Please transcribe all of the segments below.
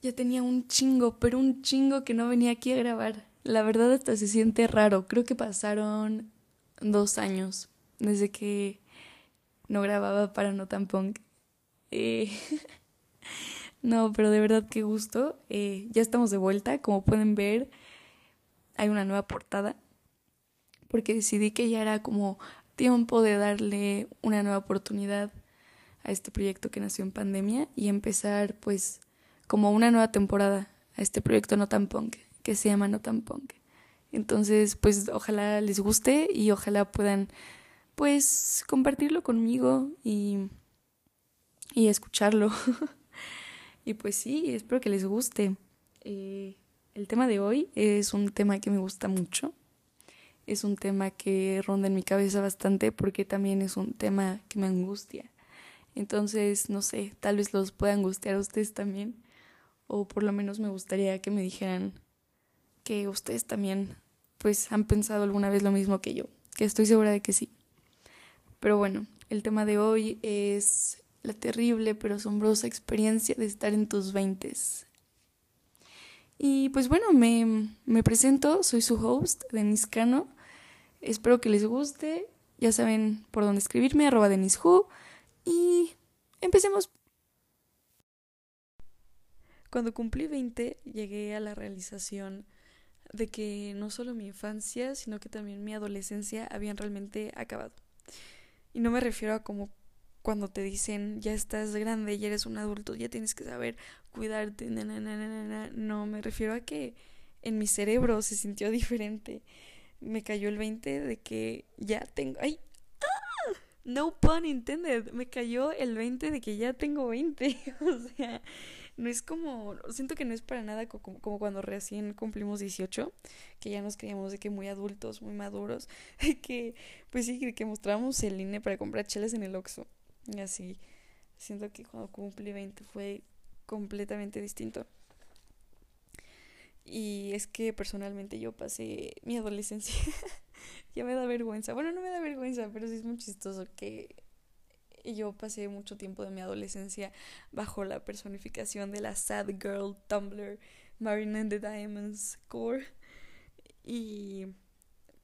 Ya tenía un chingo, pero un chingo que no venía aquí a grabar. La verdad hasta se siente raro. Creo que pasaron dos años desde que no grababa para No Tan Punk. Eh, no, pero de verdad qué gusto. Eh, ya estamos de vuelta. Como pueden ver, hay una nueva portada. Porque decidí que ya era como tiempo de darle una nueva oportunidad a este proyecto que nació en pandemia y empezar pues como una nueva temporada a este proyecto No Tan Punk, que se llama No Tan Punk. Entonces, pues ojalá les guste y ojalá puedan pues compartirlo conmigo y, y escucharlo. y pues sí, espero que les guste. Eh, el tema de hoy es un tema que me gusta mucho. Es un tema que ronda en mi cabeza bastante porque también es un tema que me angustia. Entonces, no sé, tal vez los pueda angustiar a ustedes también o por lo menos me gustaría que me dijeran que ustedes también pues han pensado alguna vez lo mismo que yo, que estoy segura de que sí. Pero bueno, el tema de hoy es la terrible pero asombrosa experiencia de estar en tus veintes. Y pues bueno, me, me presento, soy su host, Denise Cano. Espero que les guste. Ya saben por dónde escribirme, arroba Hu. Y empecemos. Cuando cumplí 20 llegué a la realización de que no solo mi infancia, sino que también mi adolescencia habían realmente acabado. Y no me refiero a como cuando te dicen ya estás grande, ya eres un adulto, ya tienes que saber cuidarte, no, me refiero a que en mi cerebro se sintió diferente. Me cayó el 20 de que ya tengo, ay, ¡ah! no pun intended, me cayó el 20 de que ya tengo 20, o sea, no es como, siento que no es para nada como, cuando recién cumplimos 18, que ya nos creíamos de que muy adultos, muy maduros, que pues sí, que mostramos el INE para comprar chelas en el Oxxo. Y así, siento que cuando cumplí 20 fue completamente distinto. Y es que personalmente yo pasé mi adolescencia. ya me da vergüenza. Bueno, no me da vergüenza, pero sí es muy chistoso que y yo pasé mucho tiempo de mi adolescencia bajo la personificación de la sad girl Tumblr Marina and the Diamonds Core. Y.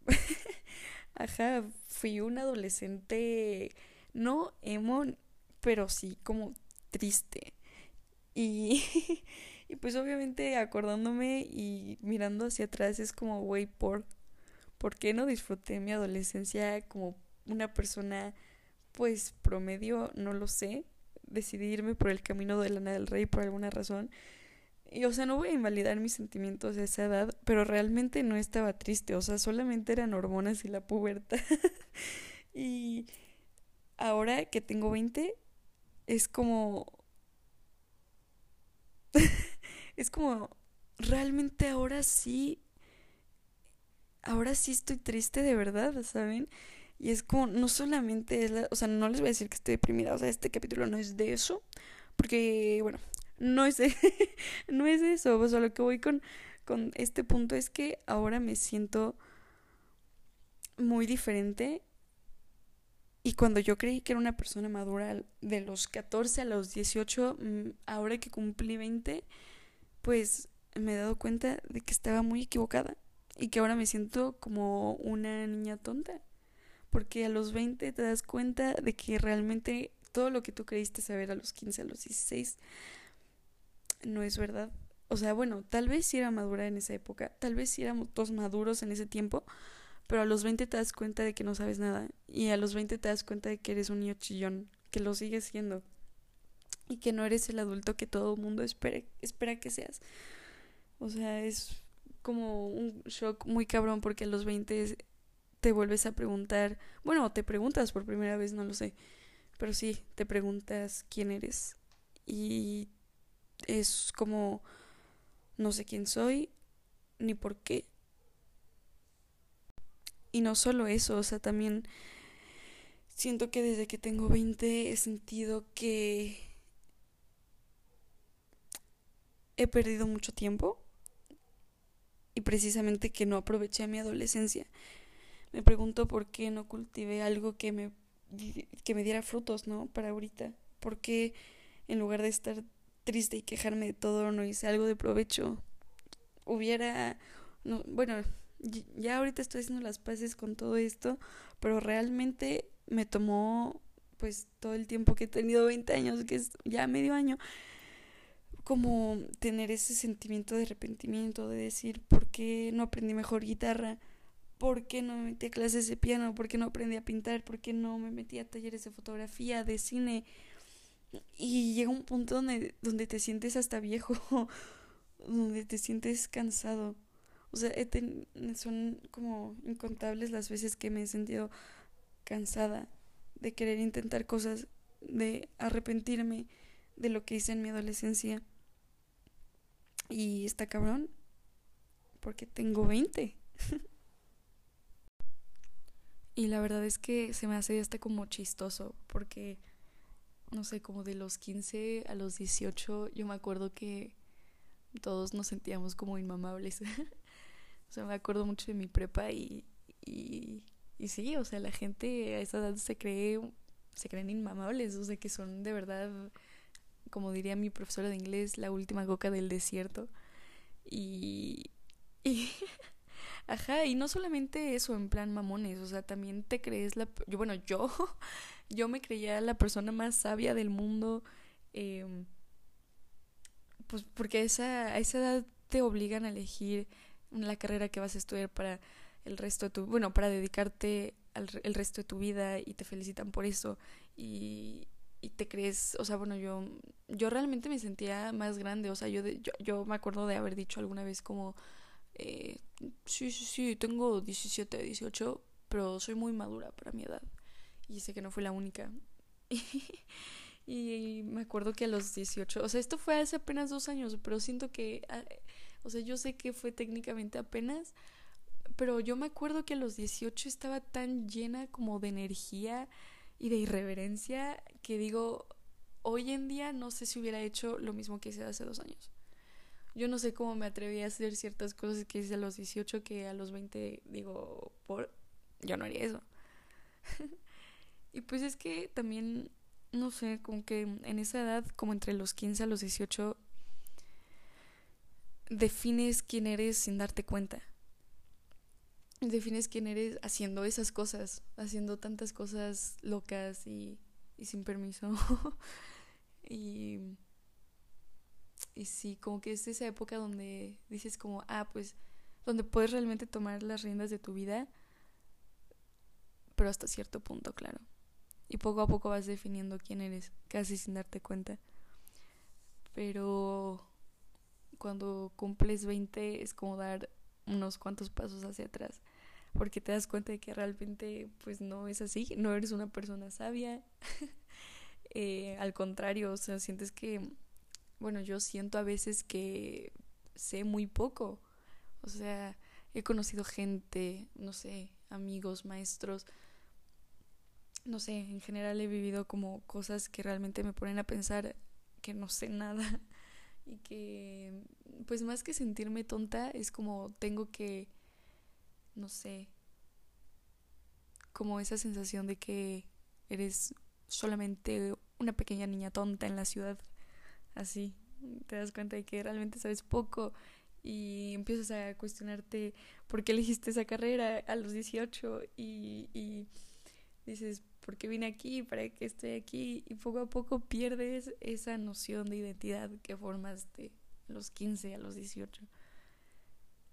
Ajá, fui un adolescente no emo, pero sí como triste. Y, y pues obviamente acordándome y mirando hacia atrás es como, güey, ¿por, ¿por qué no disfruté mi adolescencia como una persona pues promedio, no lo sé, decidí irme por el camino de Lana del Rey por alguna razón. Y o sea, no voy a invalidar mis sentimientos a esa edad, pero realmente no estaba triste, o sea, solamente eran hormonas y la pubertad. y ahora que tengo 20, es como... es como... Realmente ahora sí... Ahora sí estoy triste de verdad, ¿saben? Y es como, no solamente es la, o sea, no les voy a decir que estoy deprimida, o sea, este capítulo no es de eso, porque, bueno, no es de, no es eso, o sea, lo que voy con, con este punto es que ahora me siento muy diferente y cuando yo creí que era una persona madura de los 14 a los 18, mm, ahora que cumplí 20, pues me he dado cuenta de que estaba muy equivocada y que ahora me siento como una niña tonta porque a los 20 te das cuenta de que realmente todo lo que tú creíste saber a los 15, a los 16, no es verdad. O sea, bueno, tal vez sí era madura en esa época, tal vez sí éramos todos maduros en ese tiempo, pero a los 20 te das cuenta de que no sabes nada y a los 20 te das cuenta de que eres un niño chillón, que lo sigues siendo y que no eres el adulto que todo el mundo espera, espera que seas. O sea, es como un shock muy cabrón porque a los 20 te vuelves a preguntar, bueno, te preguntas por primera vez, no lo sé, pero sí, te preguntas quién eres y es como no sé quién soy ni por qué. Y no solo eso, o sea, también siento que desde que tengo 20 he sentido que he perdido mucho tiempo y precisamente que no aproveché mi adolescencia me pregunto por qué no cultivé algo que me, que me diera frutos, ¿no? Para ahorita. ¿Por qué en lugar de estar triste y quejarme de todo, no hice algo de provecho. Hubiera, no, bueno, ya ahorita estoy haciendo las paces con todo esto, pero realmente me tomó pues todo el tiempo que he tenido 20 años, que es ya medio año, como tener ese sentimiento de arrepentimiento, de decir, ¿por qué no aprendí mejor guitarra? ¿Por qué no me metí a clases de piano? ¿Por qué no aprendí a pintar? ¿Por qué no me metí a talleres de fotografía, de cine? Y llega un punto donde, donde te sientes hasta viejo, donde te sientes cansado. O sea, son como incontables las veces que me he sentido cansada de querer intentar cosas, de arrepentirme de lo que hice en mi adolescencia. Y está cabrón, porque tengo 20. y la verdad es que se me hace hasta como chistoso, porque, no sé, como de los 15 a los 18, yo me acuerdo que todos nos sentíamos como inmamables. o sea, me acuerdo mucho de mi prepa y, y, y sí, o sea, la gente a esa edad se cree, se creen inmamables, o sea, que son de verdad como diría mi profesora de inglés, la última coca del desierto. Y, y ajá, y no solamente eso, en plan mamones, o sea, también te crees la... Yo, bueno, yo, yo me creía la persona más sabia del mundo, eh, pues porque a esa, a esa edad te obligan a elegir la carrera que vas a estudiar para el resto de tu... Bueno, para dedicarte al el resto de tu vida y te felicitan por eso. Y, y te crees, o sea, bueno, yo, yo realmente me sentía más grande, o sea, yo, yo, yo me acuerdo de haber dicho alguna vez como, eh, sí, sí, sí, tengo 17, 18, pero soy muy madura para mi edad. Y sé que no fue la única. y, me acuerdo que a los 18, o sea, esto fue hace apenas dos años, pero siento que, ah, o sea, yo sé que fue técnicamente apenas, pero yo me acuerdo que a los 18 estaba tan llena como de energía y de irreverencia que digo, hoy en día no sé si hubiera hecho lo mismo que hice hace dos años. Yo no sé cómo me atreví a hacer ciertas cosas que hice a los 18 que a los 20 digo, por yo no haría eso. y pues es que también, no sé, como que en esa edad, como entre los 15 a los 18, defines quién eres sin darte cuenta defines quién eres haciendo esas cosas, haciendo tantas cosas locas y, y sin permiso. y, y sí, como que es esa época donde dices como, ah, pues, donde puedes realmente tomar las riendas de tu vida, pero hasta cierto punto, claro. Y poco a poco vas definiendo quién eres, casi sin darte cuenta. Pero cuando cumples 20 es como dar unos cuantos pasos hacia atrás porque te das cuenta de que realmente pues no es así, no eres una persona sabia, eh, al contrario, o sea, sientes que, bueno, yo siento a veces que sé muy poco, o sea, he conocido gente, no sé, amigos, maestros, no sé, en general he vivido como cosas que realmente me ponen a pensar que no sé nada y que pues más que sentirme tonta es como tengo que no sé, como esa sensación de que eres solamente una pequeña niña tonta en la ciudad, así, te das cuenta de que realmente sabes poco y empiezas a cuestionarte por qué elegiste esa carrera a los 18 y, dices, ¿por qué vine aquí? ¿Para qué estoy aquí? Y poco a poco pierdes esa noción de identidad que formaste a los 15, a los 18.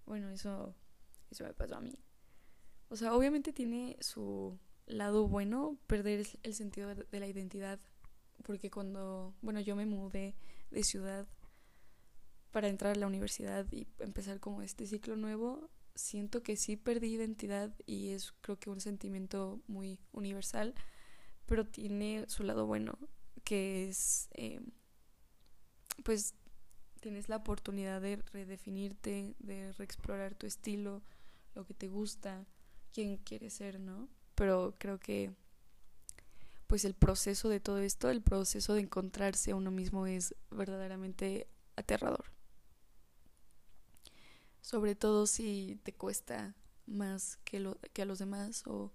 Bueno, eso eso me pasó a mí. O sea, obviamente tiene su lado bueno perder el sentido de la identidad. Porque cuando, bueno, yo me mudé de ciudad para entrar a la universidad y empezar como este ciclo nuevo, siento que sí perdí identidad y es creo que un sentimiento muy universal, pero tiene su lado bueno, que es, eh, pues, tienes la oportunidad de redefinirte, de reexplorar tu estilo, lo que te gusta, quién quieres ser, ¿no? Pero creo que pues el proceso de todo esto, el proceso de encontrarse a uno mismo es verdaderamente aterrador. Sobre todo si te cuesta más que, a los demás o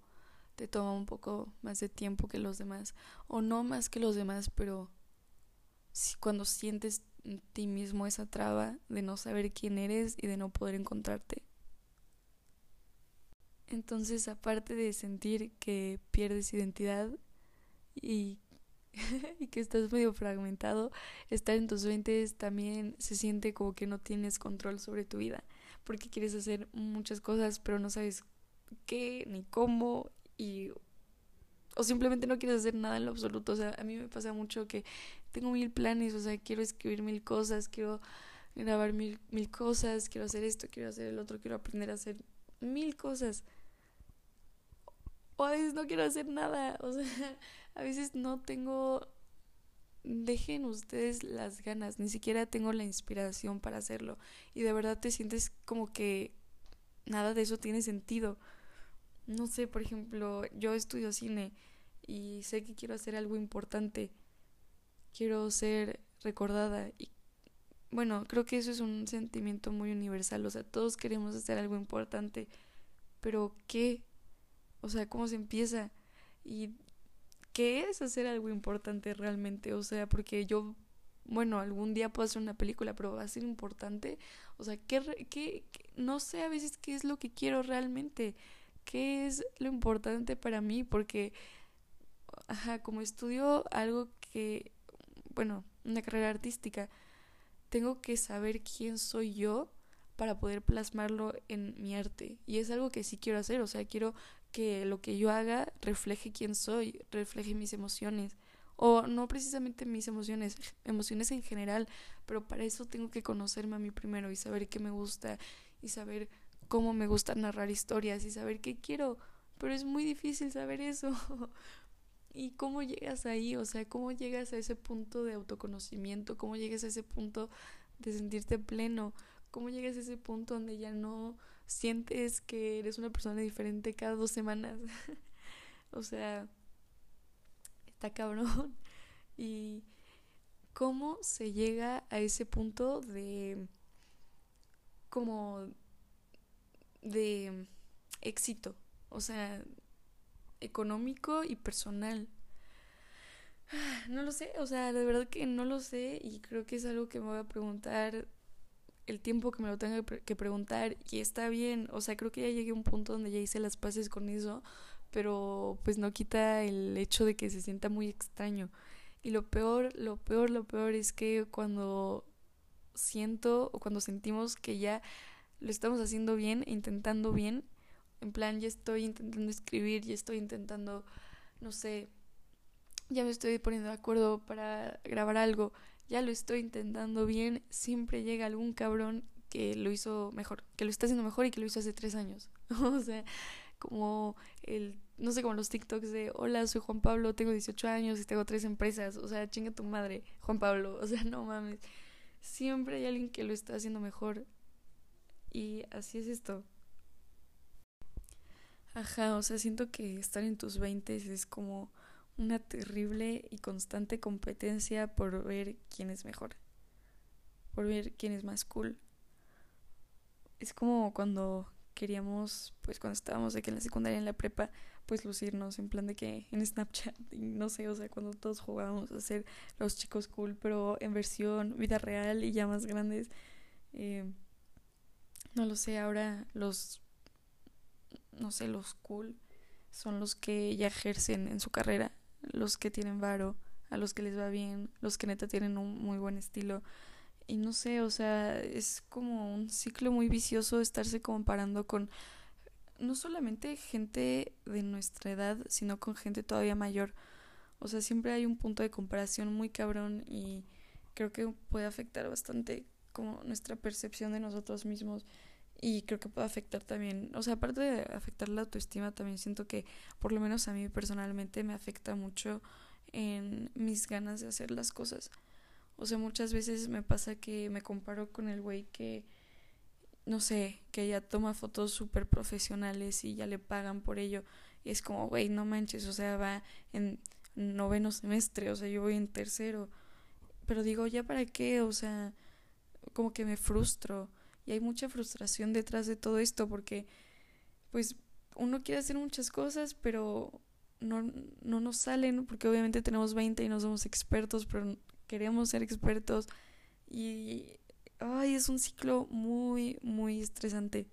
te toma un poco más de tiempo que los demás o no más que los demás, pero cuando sientes en ti mismo esa traba de no saber quién eres y de no poder encontrarte. Entonces, aparte de sentir que pierdes identidad y, que estás medio fragmentado, estar en tus 20 también se siente como que no tienes control sobre tu vida, porque quieres hacer muchas cosas, pero no sabes qué ni cómo y o simplemente no quieres hacer nada en lo absoluto. O sea, a mí me pasa mucho que tengo mil planes, o sea, quiero escribir mil cosas, quiero grabar mil, mil cosas, quiero hacer esto, quiero hacer el otro, quiero aprender a hacer mil cosas. O a veces no quiero hacer nada, o sea, a veces no tengo... Dejen ustedes las ganas, ni siquiera tengo la inspiración para hacerlo. Y de verdad te sientes como que nada de eso tiene sentido. No sé, por ejemplo, yo estudio cine y sé que quiero hacer algo importante. Quiero ser recordada y bueno, creo que eso es un sentimiento muy universal, o sea, todos queremos hacer algo importante, pero ¿qué? O sea, ¿cómo se empieza? ¿Y qué es hacer algo importante realmente? O sea, porque yo, bueno, algún día puedo hacer una película, pero va a ser importante. O sea, ¿qué, qué, no sé a veces qué es lo que quiero realmente? ¿Qué es lo importante para mí? Porque, ajá, como estudio algo que, bueno, una carrera artística, tengo que saber quién soy yo para poder plasmarlo en mi arte. Y es algo que sí quiero hacer, o sea, quiero que lo que yo haga refleje quién soy, refleje mis emociones. O no precisamente mis emociones, emociones en general, pero para eso tengo que conocerme a mí primero y saber qué me gusta y saber cómo me gusta narrar historias y saber qué quiero, pero es muy difícil saber eso. ¿Y cómo llegas ahí? O sea, ¿cómo llegas a ese punto de autoconocimiento? ¿Cómo llegas a ese punto de sentirte pleno? ¿Cómo llegas a ese punto donde ya no sientes que eres una persona diferente cada dos semanas? o sea, está cabrón. ¿Y cómo se llega a ese punto de como de éxito, o sea, económico y personal. No lo sé, o sea, de verdad que no lo sé y creo que es algo que me voy a preguntar el tiempo que me lo tenga que preguntar y está bien, o sea, creo que ya llegué a un punto donde ya hice las paces con eso, pero pues no quita el hecho de que se sienta muy extraño. Y lo peor, lo peor, lo peor es que cuando siento o cuando sentimos que ya lo estamos haciendo bien, intentando bien. En plan, ya estoy intentando escribir, ya estoy intentando, no sé, ya me estoy poniendo de acuerdo para grabar algo, ya lo estoy intentando bien, siempre llega algún cabrón que lo hizo mejor, que lo está haciendo mejor y que lo hizo hace tres años. o sea, como el, no sé, como los TikToks de, hola, soy Juan Pablo, tengo 18 años y tengo tres empresas, o sea, chinga tu madre, Juan Pablo, o sea, no mames. Siempre hay alguien que lo está haciendo mejor y así es esto. Ajá, o sea, siento que estar en tus 20 es como una terrible y constante competencia por ver quién es mejor, por ver quién es más cool. Es como cuando queríamos, pues cuando estábamos que en la secundaria, en la prepa, pues lucirnos en plan de que en Snapchat, y no sé, o sea, cuando todos jugábamos a ser los chicos cool, pero en versión vida real y ya más grandes. Eh, no lo sé, ahora los, no sé, los cool son los que ya ejercen en su carrera, los que tienen varo, a los que les va bien, los que neta tienen un muy buen estilo. Y no sé, o sea, es como un ciclo muy vicioso estarse comparando con no solamente gente de nuestra edad, sino con gente todavía mayor. O sea, siempre hay un punto de comparación muy cabrón y creo que puede afectar bastante como nuestra percepción de nosotros mismos y creo que puede afectar también, o sea, aparte de afectar la autoestima, también siento que por lo menos a mí personalmente me afecta mucho en mis ganas de hacer las cosas. O sea, muchas veces me pasa que me comparo con el güey que, no sé, que ya toma fotos súper profesionales y ya le pagan por ello. Y es como, güey, no manches, o sea, va en noveno semestre, o sea, yo voy en tercero. Pero digo, ¿ya para qué? O sea, como que me frustro y hay mucha frustración detrás de todo esto porque pues uno quiere hacer muchas cosas pero no, no nos salen porque obviamente tenemos 20 y no somos expertos pero queremos ser expertos y ay, es un ciclo muy, muy estresante.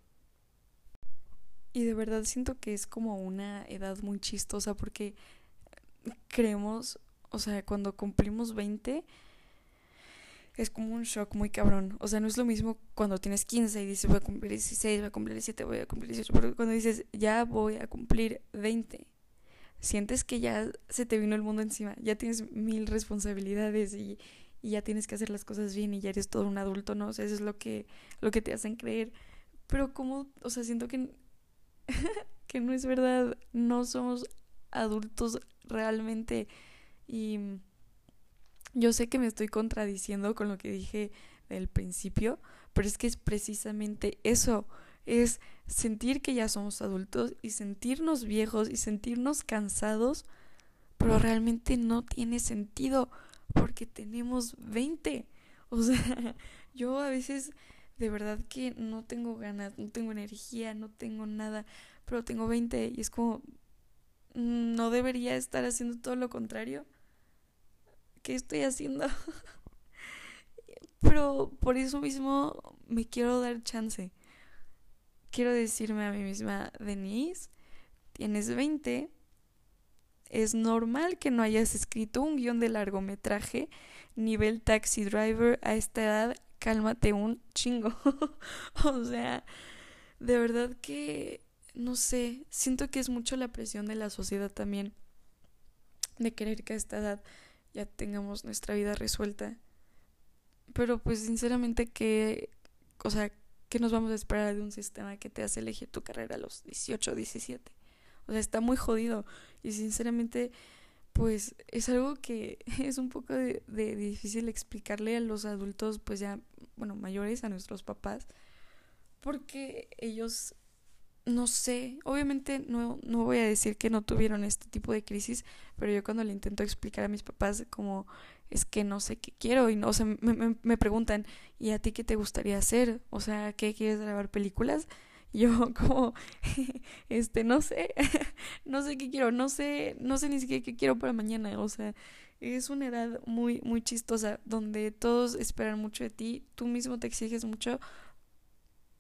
Y de verdad siento que es como una edad muy chistosa porque creemos, o sea, cuando cumplimos 20 es como un shock muy cabrón. O sea, no es lo mismo cuando tienes 15 y dices voy a cumplir 16, voy a cumplir 17, voy a cumplir 18, porque cuando dices ya voy a cumplir 20, sientes que ya se te vino el mundo encima, ya tienes mil responsabilidades y, y ya tienes que hacer las cosas bien y ya eres todo un adulto, ¿no? O sea, eso es lo que, lo que te hacen creer. Pero como, o sea, siento que que no es verdad, no somos adultos realmente y yo sé que me estoy contradiciendo con lo que dije del principio, pero es que es precisamente eso, es sentir que ya somos adultos y sentirnos viejos y sentirnos cansados, pero realmente no tiene sentido porque tenemos 20. O sea, yo a veces de verdad que no tengo ganas, no tengo energía, no tengo nada, pero tengo 20 y es como, mm, no debería estar haciendo todo lo contrario. ¿Qué estoy haciendo? pero por eso mismo me quiero dar chance. Quiero decirme a mí misma, Denise, tienes 20, es normal que no hayas escrito un guion de largometraje nivel taxi driver a esta edad cálmate un chingo. o sea, de verdad que, no sé, siento que es mucho la presión de la sociedad también, de querer que a esta edad ya tengamos nuestra vida resuelta. Pero pues sinceramente que, o sea, ¿qué nos vamos a esperar de un sistema que te hace elegir tu carrera a los 18 o 17? O sea, está muy jodido. Y sinceramente, pues es algo que es un poco de, de, difícil explicarle a los adultos, pues ya, bueno, mayores, a nuestros papás, porque ellos, no sé, obviamente no, no voy a decir que no tuvieron este tipo de crisis, pero yo cuando le intento explicar a mis papás como es que no sé qué quiero y no, o sea, me, me, me preguntan, ¿y a ti qué te gustaría hacer? O sea, ¿qué quieres grabar películas? yo como este no sé no sé qué quiero no sé no sé ni siquiera qué quiero para mañana o sea es una edad muy muy chistosa donde todos esperan mucho de ti tú mismo te exiges mucho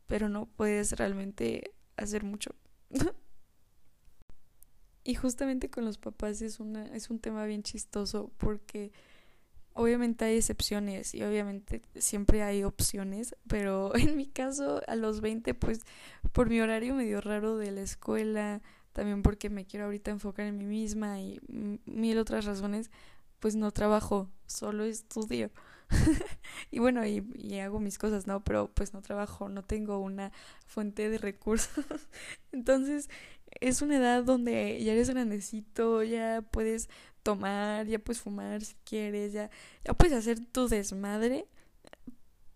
pero no puedes realmente hacer mucho y justamente con los papás es una es un tema bien chistoso porque Obviamente hay excepciones y obviamente siempre hay opciones, pero en mi caso a los 20 pues por mi horario medio raro de la escuela, también porque me quiero ahorita enfocar en mí misma y mil otras razones, pues no trabajo, solo estudio. y bueno, y, hago mis cosas, ¿no? Pero pues no trabajo, no tengo una fuente de recursos. Entonces es una edad donde ya eres grandecito, ya puedes tomar, ya puedes fumar si quieres, ya, ya puedes hacer tu desmadre,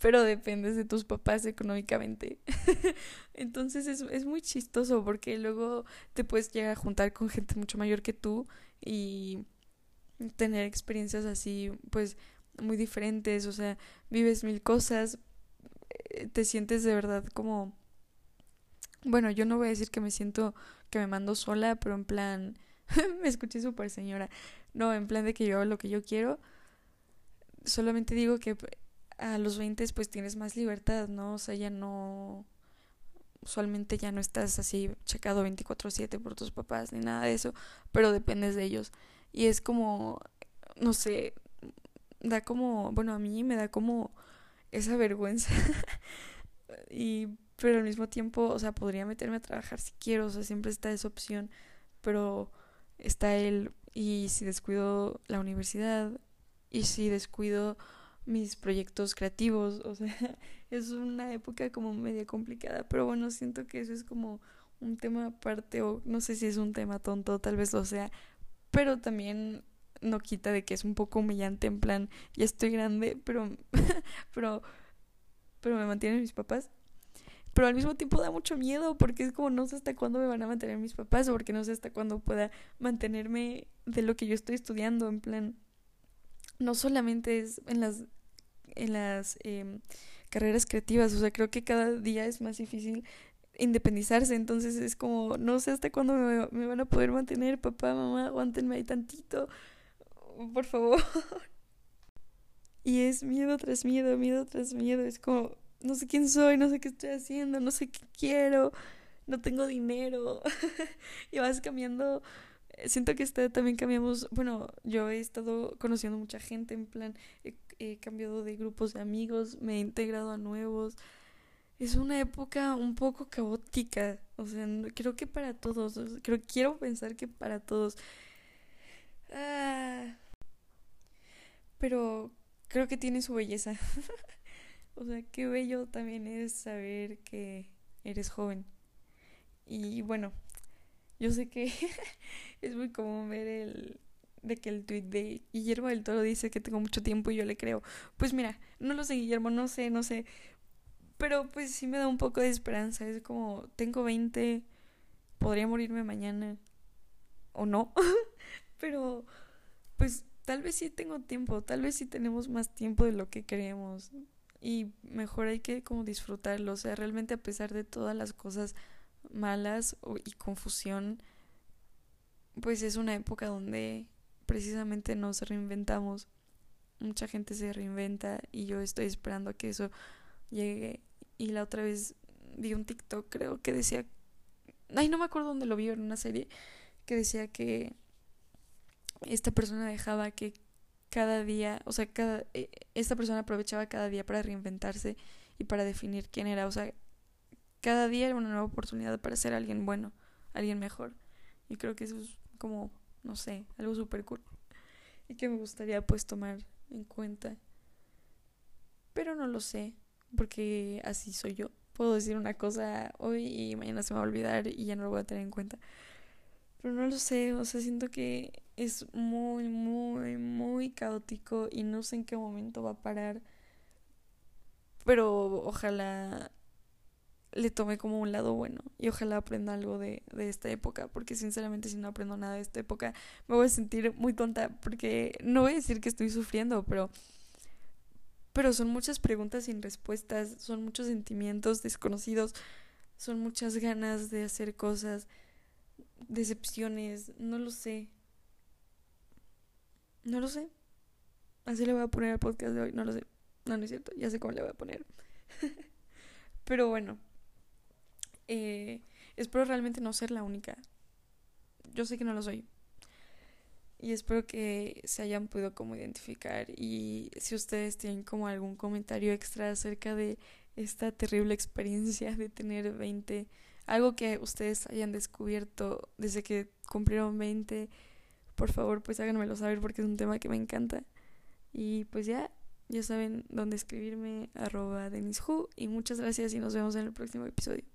pero dependes de tus papás económicamente. Entonces es, es muy chistoso porque luego te puedes llegar a juntar con gente mucho mayor que tú y tener experiencias así, pues muy diferentes, o sea, vives mil cosas, eh, te sientes de verdad como... Bueno, yo no voy a decir que me siento que me mando sola, pero en plan, me escuché súper señora, no, en plan de que yo hago lo que yo quiero. Solamente digo que a los 20 pues tienes más libertad, ¿no? O sea, ya no... Usualmente ya no estás así checado 24/7 por tus papás ni nada de eso, pero dependes de ellos. Y es como, no sé, da como, bueno, a mí me da como esa vergüenza. y pero al mismo tiempo, o sea, podría meterme a trabajar si quiero, o sea, siempre está esa opción, pero está el y si descuido la universidad y si descuido mis proyectos creativos, o sea, es una época como media complicada, pero bueno, siento que eso es como un tema aparte o no sé si es un tema tonto, tal vez lo sea, pero también no quita de que es un poco humillante en plan, ya estoy grande, pero pero pero me mantienen mis papás. Pero al mismo tiempo da mucho miedo porque es como no sé hasta cuándo me van a mantener mis papás o porque no sé hasta cuándo pueda mantenerme de lo que yo estoy estudiando en plan no solamente es en las en las eh, carreras creativas o sea creo que cada día es más difícil independizarse entonces es como no sé hasta cuándo me, me van a poder mantener papá mamá aguántenme ahí tantito por favor Y es miedo tras miedo, miedo tras miedo. Es como, no sé quién soy, no sé qué estoy haciendo, no sé qué quiero, no tengo dinero. y vas cambiando. Siento que también cambiamos. Bueno, yo he estado conociendo mucha gente, en plan, he, he cambiado de grupos de amigos, me he integrado a nuevos. Es una época un poco caótica. O sea, creo que para todos. Creo, quiero pensar que para todos. Ah, pero creo que tiene su belleza. o sea, qué bello también es saber que eres joven. Y bueno, yo sé que es muy común ver el de que el tweet de Guillermo del Toro dice que tengo mucho tiempo y yo le creo. Pues mira, no lo sé, Guillermo, no sé, no sé. Pero pues sí me da un poco de esperanza. Es como, tengo 20, podría morirme mañana. O no. Pero pues tal vez sí tengo tiempo, tal vez sí tenemos más tiempo de lo que creemos y mejor hay que como disfrutarlo, o sea, realmente a pesar de todas las cosas malas y confusión, pues es una época donde precisamente nos reinventamos. Mucha gente se reinventa y yo estoy esperando a que eso llegue. Y la otra vez vi un TikTok, creo que decía, ay, no me acuerdo dónde lo vi en una serie, que decía que esta persona dejaba que cada día, o sea, cada, e, esta persona aprovechaba cada día para reinventarse y para definir quién era, o sea, cada día era una nueva oportunidad para ser alguien bueno, alguien mejor. Y creo que eso es como, no sé, algo súper cool. Y que me gustaría pues tomar en cuenta. Pero no lo sé, porque así soy yo. Puedo decir una cosa hoy y mañana se me va a olvidar y ya no lo voy a tener en cuenta. Pero no lo sé, o sea, siento que es muy, muy, muy caótico y no sé en qué momento va a parar. Pero ojalá le tome como un lado bueno y ojalá aprenda algo de, de esta época, porque sinceramente si no aprendo nada de esta época me voy a sentir muy tonta, porque no voy a decir que estoy sufriendo, pero, pero son muchas preguntas sin respuestas, son muchos sentimientos desconocidos, son muchas ganas de hacer cosas decepciones, no lo sé. No lo sé. Así le voy a poner al podcast de hoy, no lo sé. No, no es cierto, ya sé cómo le voy a poner. Pero bueno, eh, espero realmente no ser la única. Yo sé que no lo soy. Y espero que se hayan podido como identificar y si ustedes tienen como algún comentario extra acerca de esta terrible experiencia de tener 20 algo que ustedes hayan descubierto desde que cumplieron 20, por favor, pues háganmelo saber porque es un tema que me encanta. Y pues ya, ya saben dónde escribirme, arroba denishu, y muchas gracias y nos vemos en el próximo episodio.